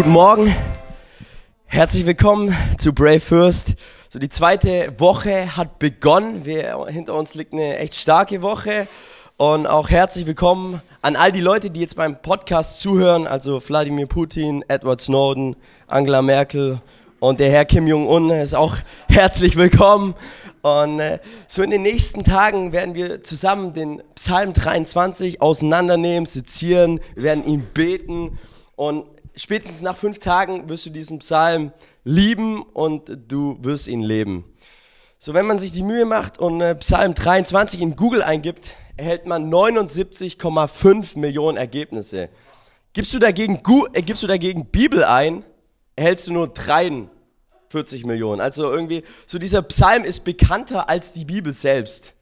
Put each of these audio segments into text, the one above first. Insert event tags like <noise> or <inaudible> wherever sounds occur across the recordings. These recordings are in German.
Guten Morgen. Herzlich willkommen zu Brave First. So die zweite Woche hat begonnen. Wir, hinter uns liegt eine echt starke Woche. Und auch herzlich willkommen an all die Leute, die jetzt beim Podcast zuhören. Also Wladimir Putin, Edward Snowden, Angela Merkel und der Herr Kim Jong-un ist auch <laughs> herzlich willkommen. Und äh, so in den nächsten Tagen werden wir zusammen den Psalm 23 auseinandernehmen, sezieren, werden ihn beten und spätestens nach fünf Tagen wirst du diesen Psalm lieben und du wirst ihn leben. So, wenn man sich die Mühe macht und äh, Psalm 23 in Google eingibt, erhält man 79,5 Millionen Ergebnisse. Gibst du dagegen, äh, gibst du dagegen Bibel ein, erhältst du nur 43 Millionen. Also irgendwie, so dieser Psalm ist bekannter als die Bibel selbst.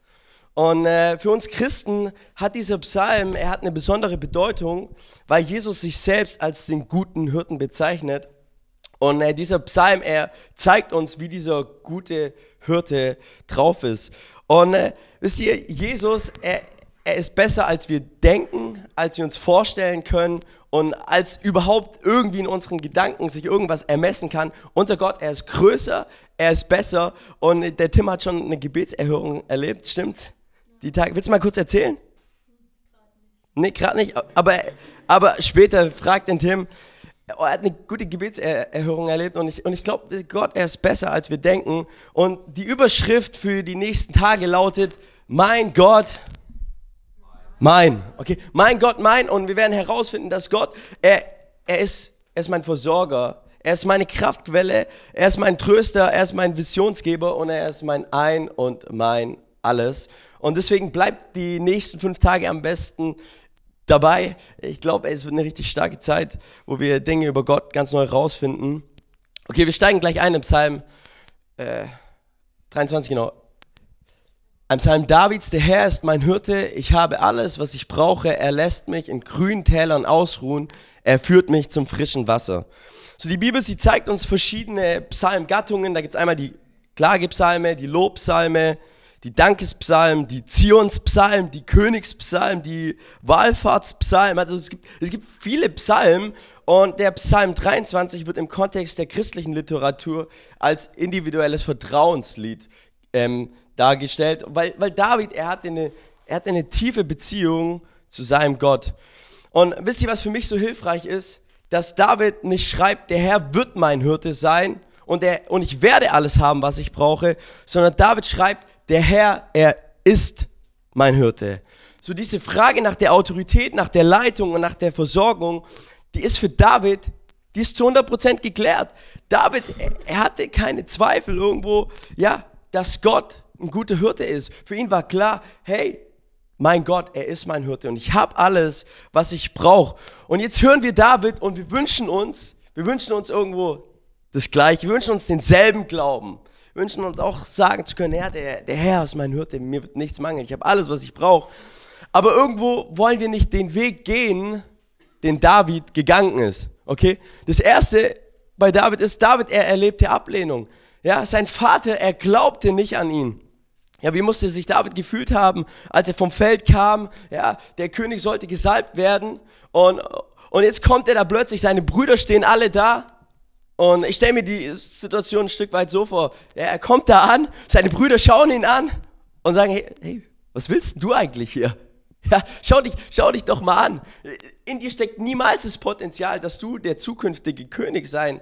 Und äh, für uns Christen hat dieser Psalm, er hat eine besondere Bedeutung, weil Jesus sich selbst als den guten Hirten bezeichnet. Und äh, dieser Psalm, er zeigt uns, wie dieser gute Hirte drauf ist. Und äh, wisst ihr, Jesus, er, er ist besser, als wir denken, als wir uns vorstellen können und als überhaupt irgendwie in unseren Gedanken sich irgendwas ermessen kann. Unser Gott, er ist größer, er ist besser und der Tim hat schon eine Gebetserhörung erlebt, stimmt's? Die Tage, willst du mal kurz erzählen? Nee, gerade nicht, aber, aber später fragt den Tim, oh, er hat eine gute Gebetserhörung erlebt und ich, und ich glaube, Gott, er ist besser, als wir denken. Und die Überschrift für die nächsten Tage lautet, mein Gott, mein, okay, mein Gott, mein. Und wir werden herausfinden, dass Gott, er, er, ist, er ist mein Versorger, er ist meine Kraftquelle, er ist mein Tröster, er ist mein Visionsgeber und er ist mein Ein und mein Alles. Und deswegen bleibt die nächsten fünf Tage am besten dabei. Ich glaube, es wird eine richtig starke Zeit, wo wir Dinge über Gott ganz neu rausfinden. Okay, wir steigen gleich ein im Psalm äh, 23, genau. Ein Psalm Davids, der Herr ist mein Hirte, ich habe alles, was ich brauche, er lässt mich in grünen Tälern ausruhen, er führt mich zum frischen Wasser. So die Bibel, sie zeigt uns verschiedene Psalmgattungen, da gibt's einmal die Klagepsalme, die Lobpsalme, die Dankespsalmen, die Zionspsalmen, die Königspsalmen, die Wallfahrtspsalmen. Also es gibt, es gibt viele Psalmen und der Psalm 23 wird im Kontext der christlichen Literatur als individuelles Vertrauenslied ähm, dargestellt, weil, weil David, er hatte, eine, er hatte eine tiefe Beziehung zu seinem Gott. Und wisst ihr, was für mich so hilfreich ist? Dass David nicht schreibt, der Herr wird mein Hirte sein und, er, und ich werde alles haben, was ich brauche, sondern David schreibt, der Herr, er ist mein Hirte. So diese Frage nach der Autorität, nach der Leitung und nach der Versorgung, die ist für David, die ist zu 100% geklärt. David, er hatte keine Zweifel irgendwo, ja, dass Gott ein guter Hirte ist. Für ihn war klar, hey, mein Gott, er ist mein Hirte und ich habe alles, was ich brauche. Und jetzt hören wir David und wir wünschen uns, wir wünschen uns irgendwo das Gleiche, wir wünschen uns denselben Glauben wünschen uns auch sagen zu können, ja, der, der Herr ist mein Hirte, mir wird nichts mangeln, ich habe alles, was ich brauche. Aber irgendwo wollen wir nicht den Weg gehen, den David gegangen ist. Okay? Das erste bei David ist, David, er erlebte Ablehnung. Ja, sein Vater, er glaubte nicht an ihn. Ja, wie musste sich David gefühlt haben, als er vom Feld kam? Ja, der König sollte gesalbt werden und, und jetzt kommt er da plötzlich, seine Brüder stehen alle da und ich stelle mir die Situation ein Stück weit so vor. Ja, er kommt da an, seine Brüder schauen ihn an und sagen, hey, hey, was willst du eigentlich hier? Ja, schau dich, schau dich doch mal an. In dir steckt niemals das Potenzial, dass du der zukünftige König sein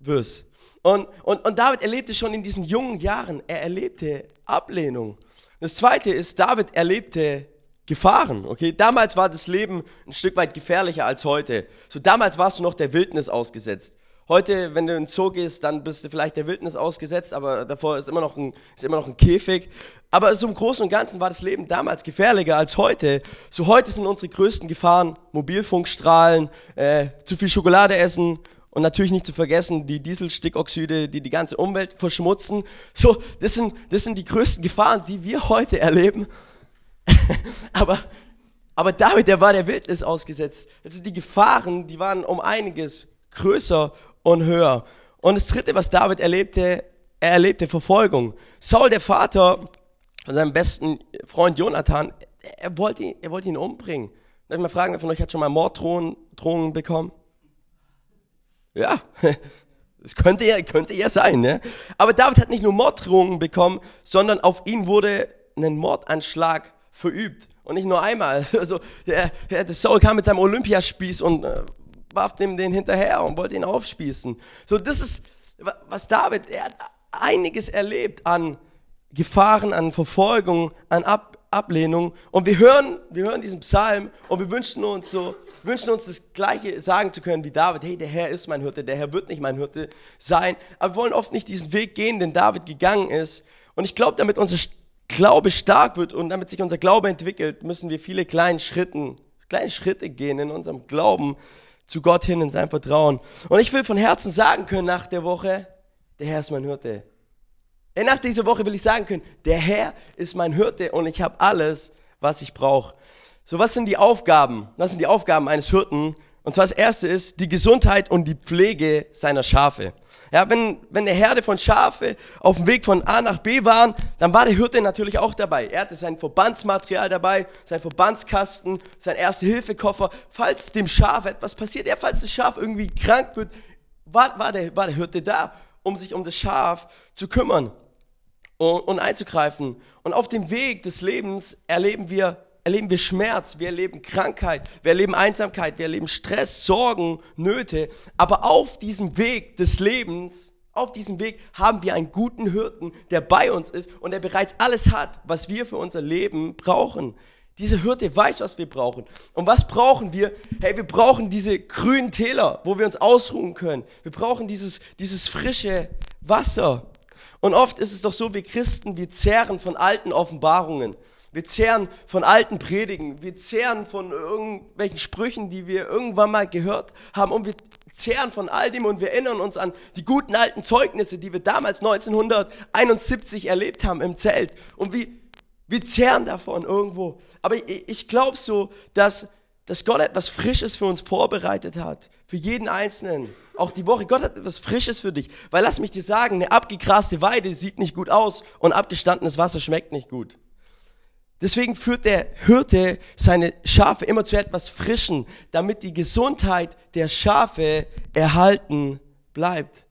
wirst. Und, und, und David erlebte schon in diesen jungen Jahren, er erlebte Ablehnung. Das zweite ist, David erlebte Gefahren, okay? Damals war das Leben ein Stück weit gefährlicher als heute. So damals warst du noch der Wildnis ausgesetzt. Heute, wenn du in den Zoo gehst, dann bist du vielleicht der Wildnis ausgesetzt, aber davor ist immer noch ein, ist immer noch ein Käfig. Aber so im Großen und Ganzen war das Leben damals gefährlicher als heute. So heute sind unsere größten Gefahren Mobilfunkstrahlen, äh, zu viel Schokolade essen und natürlich nicht zu vergessen die Dieselstickoxide, die die ganze Umwelt verschmutzen. So, das sind, das sind die größten Gefahren, die wir heute erleben. <laughs> aber, aber David, der war der Wildnis ausgesetzt. Also die Gefahren, die waren um einiges größer und höher. Und das dritte, was David erlebte, er erlebte Verfolgung. Saul, der Vater von seinem besten Freund Jonathan, er wollte ihn, er wollte ihn umbringen. Darf ich mal fragen, wer von euch hat schon mal Morddrohungen bekommen? Ja, <laughs> das könnte ja, könnte ja sein. Ne? Aber David hat nicht nur Morddrohungen bekommen, sondern auf ihn wurde ein Mordanschlag verübt. Und nicht nur einmal. <laughs> Also, der, der Saul kam mit seinem Olympiaspieß und äh, warf dem den hinterher und wollte ihn aufspießen. So, das ist, was David, er hat einiges erlebt an Gefahren, an Verfolgung, an Ab Ablehnung. Und wir hören, wir hören diesen Psalm und wir wünschen uns so, wünschen uns das Gleiche sagen zu können wie David. Hey, der Herr ist mein Hirte, der Herr wird nicht mein Hirte sein. Aber wir wollen oft nicht diesen Weg gehen, den David gegangen ist. Und ich glaube, damit unser Glaube stark wird und damit sich unser Glaube entwickelt, müssen wir viele kleine Schritten, kleine Schritte gehen in unserem Glauben zu Gott hin, in sein Vertrauen. Und ich will von Herzen sagen können nach der Woche, der Herr ist mein Hirte. Nach dieser Woche will ich sagen können, der Herr ist mein Hirte und ich habe alles, was ich brauche. So, was sind die Aufgaben? Was sind die Aufgaben eines Hirten? Und zwar das erste ist die Gesundheit und die Pflege seiner Schafe. Ja, wenn, wenn eine Herde von Schafe auf dem Weg von A nach B waren, dann war der Hirte natürlich auch dabei. Er hatte sein Verbandsmaterial dabei, sein Verbandskasten, sein Erste-Hilfe-Koffer. Falls dem Schaf etwas passiert, ja, falls das Schaf irgendwie krank wird, war, war, der, war der Hirte da, um sich um das Schaf zu kümmern und, und einzugreifen. Und auf dem Weg des Lebens erleben wir erleben wir Schmerz, wir erleben Krankheit, wir erleben Einsamkeit, wir erleben Stress, Sorgen, Nöte. Aber auf diesem Weg des Lebens, auf diesem Weg haben wir einen guten Hirten, der bei uns ist und der bereits alles hat, was wir für unser Leben brauchen. Dieser Hirte weiß, was wir brauchen. Und was brauchen wir? Hey, wir brauchen diese grünen Täler, wo wir uns ausruhen können. Wir brauchen dieses, dieses frische Wasser. Und oft ist es doch so, wir Christen, wir zehren von alten Offenbarungen. Wir zehren von alten Predigen, wir zehren von irgendwelchen Sprüchen, die wir irgendwann mal gehört haben und wir zehren von all dem und wir erinnern uns an die guten alten Zeugnisse, die wir damals 1971 erlebt haben im Zelt und wir, wir zehren davon irgendwo. Aber ich, ich glaube so, dass, dass Gott etwas Frisches für uns vorbereitet hat, für jeden Einzelnen. Auch die Woche, Gott hat etwas Frisches für dich. Weil lass mich dir sagen, eine abgegraste Weide sieht nicht gut aus und abgestandenes Wasser schmeckt nicht gut. Deswegen führt der Hirte seine Schafe immer zu etwas Frischen, damit die Gesundheit der Schafe erhalten bleibt.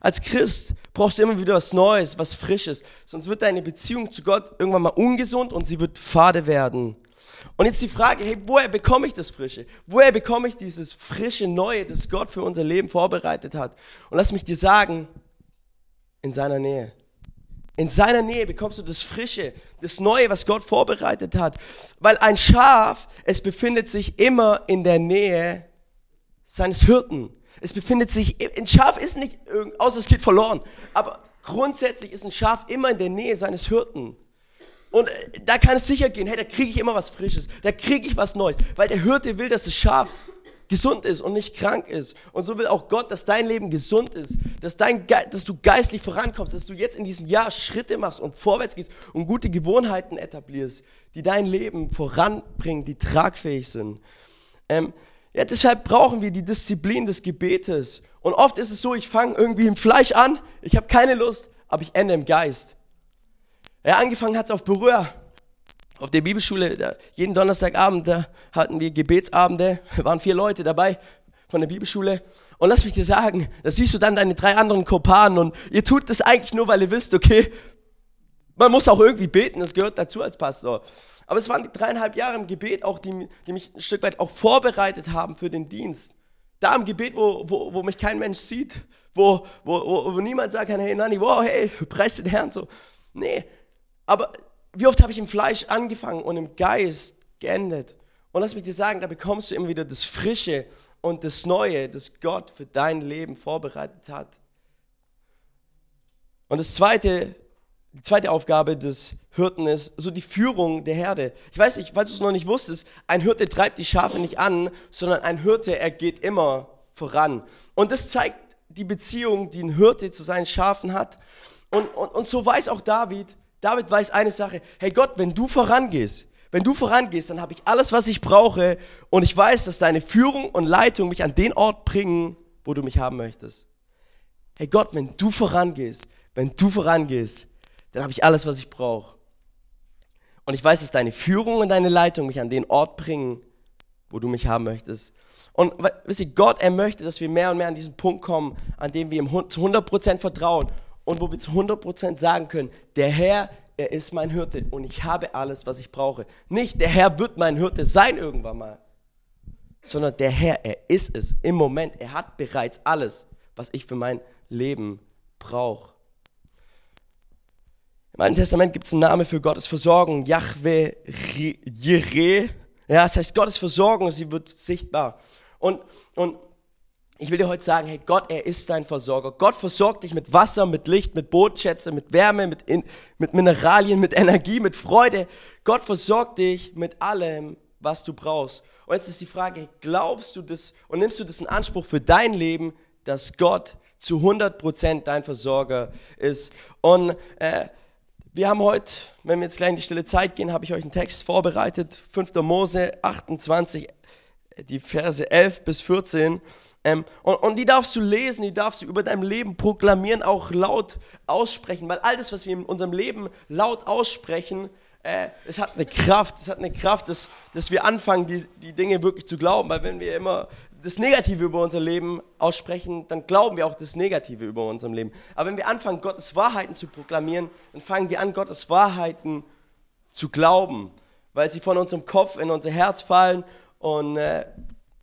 Als Christ brauchst du immer wieder was Neues, was Frisches, sonst wird deine Beziehung zu Gott irgendwann mal ungesund und sie wird fade werden. Und jetzt die Frage, hey, woher bekomme ich das Frische? Woher bekomme ich dieses frische Neue, das Gott für unser Leben vorbereitet hat? Und lass mich dir sagen, in seiner Nähe. In seiner Nähe bekommst du das Frische, das Neue, was Gott vorbereitet hat. Weil ein Schaf, es befindet sich immer in der Nähe seines Hirten. Es befindet sich, ein Schaf ist nicht, außer es geht verloren. Aber grundsätzlich ist ein Schaf immer in der Nähe seines Hirten. Und äh, da kann es sicher gehen, hey, da kriege ich immer was Frisches, da kriege ich was Neues. Weil der Hirte will, dass das Schaf gesund ist und nicht krank ist. Und so will auch Gott, dass dein Leben gesund ist, dass, dein dass du geistlich vorankommst, dass du jetzt in diesem Jahr Schritte machst und vorwärts gehst und gute Gewohnheiten etablierst, die dein Leben voranbringen, die tragfähig sind. Ähm, ja, deshalb brauchen wir die Disziplin des Gebetes. Und oft ist es so, ich fange irgendwie im Fleisch an, ich habe keine Lust, aber ich ende im Geist. Ja, angefangen hat es auf Berühr auf der Bibelschule, da, jeden Donnerstagabend, da hatten wir Gebetsabende, <laughs> waren vier Leute dabei von der Bibelschule. Und lass mich dir sagen, da siehst du dann deine drei anderen Kopanen und ihr tut das eigentlich nur, weil ihr wisst, okay, man muss auch irgendwie beten, das gehört dazu als Pastor. Aber es waren die dreieinhalb Jahre im Gebet auch, die, die mich ein Stück weit auch vorbereitet haben für den Dienst. Da im Gebet, wo, wo, wo mich kein Mensch sieht, wo, wo, wo, wo niemand sagen kann, hey Nani, wow, hey, <laughs> preis den Herrn so. Nee, aber wie oft habe ich im Fleisch angefangen und im Geist geendet? Und lass mich dir sagen, da bekommst du immer wieder das Frische und das Neue, das Gott für dein Leben vorbereitet hat. Und das zweite, die zweite Aufgabe des Hirten ist so die Führung der Herde. Ich weiß nicht, falls du es noch nicht wusstest, ein Hirte treibt die Schafe nicht an, sondern ein Hirte, er geht immer voran. Und das zeigt die Beziehung, die ein Hirte zu seinen Schafen hat. Und, und, und so weiß auch David, David weiß eine Sache, hey Gott, wenn du vorangehst, wenn du vorangehst, dann habe ich alles, was ich brauche und ich weiß, dass deine Führung und Leitung mich an den Ort bringen, wo du mich haben möchtest. Hey Gott, wenn du vorangehst, wenn du vorangehst, dann habe ich alles, was ich brauche. Und ich weiß, dass deine Führung und deine Leitung mich an den Ort bringen, wo du mich haben möchtest. Und wisst ihr, Gott, er möchte, dass wir mehr und mehr an diesen Punkt kommen, an dem wir ihm zu 100% vertrauen und wo wir zu 100% sagen können, der Herr, er ist mein Hirte und ich habe alles, was ich brauche. Nicht, der Herr wird mein Hirte sein irgendwann mal, sondern der Herr, er ist es im Moment. Er hat bereits alles, was ich für mein Leben brauche. Im Alten Testament gibt es einen Namen für Gottes Versorgung, Yahweh Jireh. Ja, das heißt, Gottes Versorgung, sie wird sichtbar. Und, und ich will dir heute sagen, hey, Gott, er ist dein Versorger. Gott versorgt dich mit Wasser, mit Licht, mit Bodenschätze, mit Wärme, mit, in, mit Mineralien, mit Energie, mit Freude. Gott versorgt dich mit allem, was du brauchst. Und jetzt ist die Frage, glaubst du das und nimmst du das in Anspruch für dein Leben, dass Gott zu 100% dein Versorger ist? Und äh, wir haben heute, wenn wir jetzt gleich in die stille Zeit gehen, habe ich euch einen Text vorbereitet, 5. Mose 28, die Verse 11 bis 14. Ähm, und, und, die darfst du lesen, die darfst du über dein Leben proklamieren, auch laut aussprechen, weil all das, was wir in unserem Leben laut aussprechen, äh, es hat eine Kraft, es hat eine Kraft, dass, dass wir anfangen, die, die Dinge wirklich zu glauben, weil wenn wir immer das Negative über unser Leben aussprechen, dann glauben wir auch das Negative über unserem Leben. Aber wenn wir anfangen, Gottes Wahrheiten zu proklamieren, dann fangen wir an, Gottes Wahrheiten zu glauben, weil sie von unserem Kopf in unser Herz fallen und äh,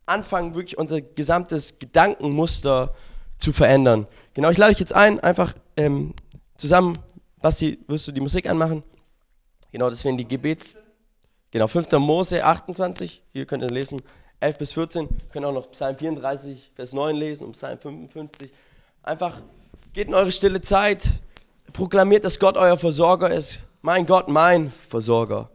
anfangen, wirklich unser gesamtes Gedankenmuster zu verändern. Genau, ich lade dich jetzt ein, einfach ähm, zusammen, Basti, wirst du die Musik anmachen? Genau, das wären die Gebets. Genau, 5. Mose 28, hier könnt ihr lesen, 11 bis 14. Ihr könnt auch noch Psalm 34, Vers 9 lesen und Psalm 55. Einfach geht in eure stille Zeit, proklamiert, dass Gott euer Versorger ist. Mein Gott, mein Versorger.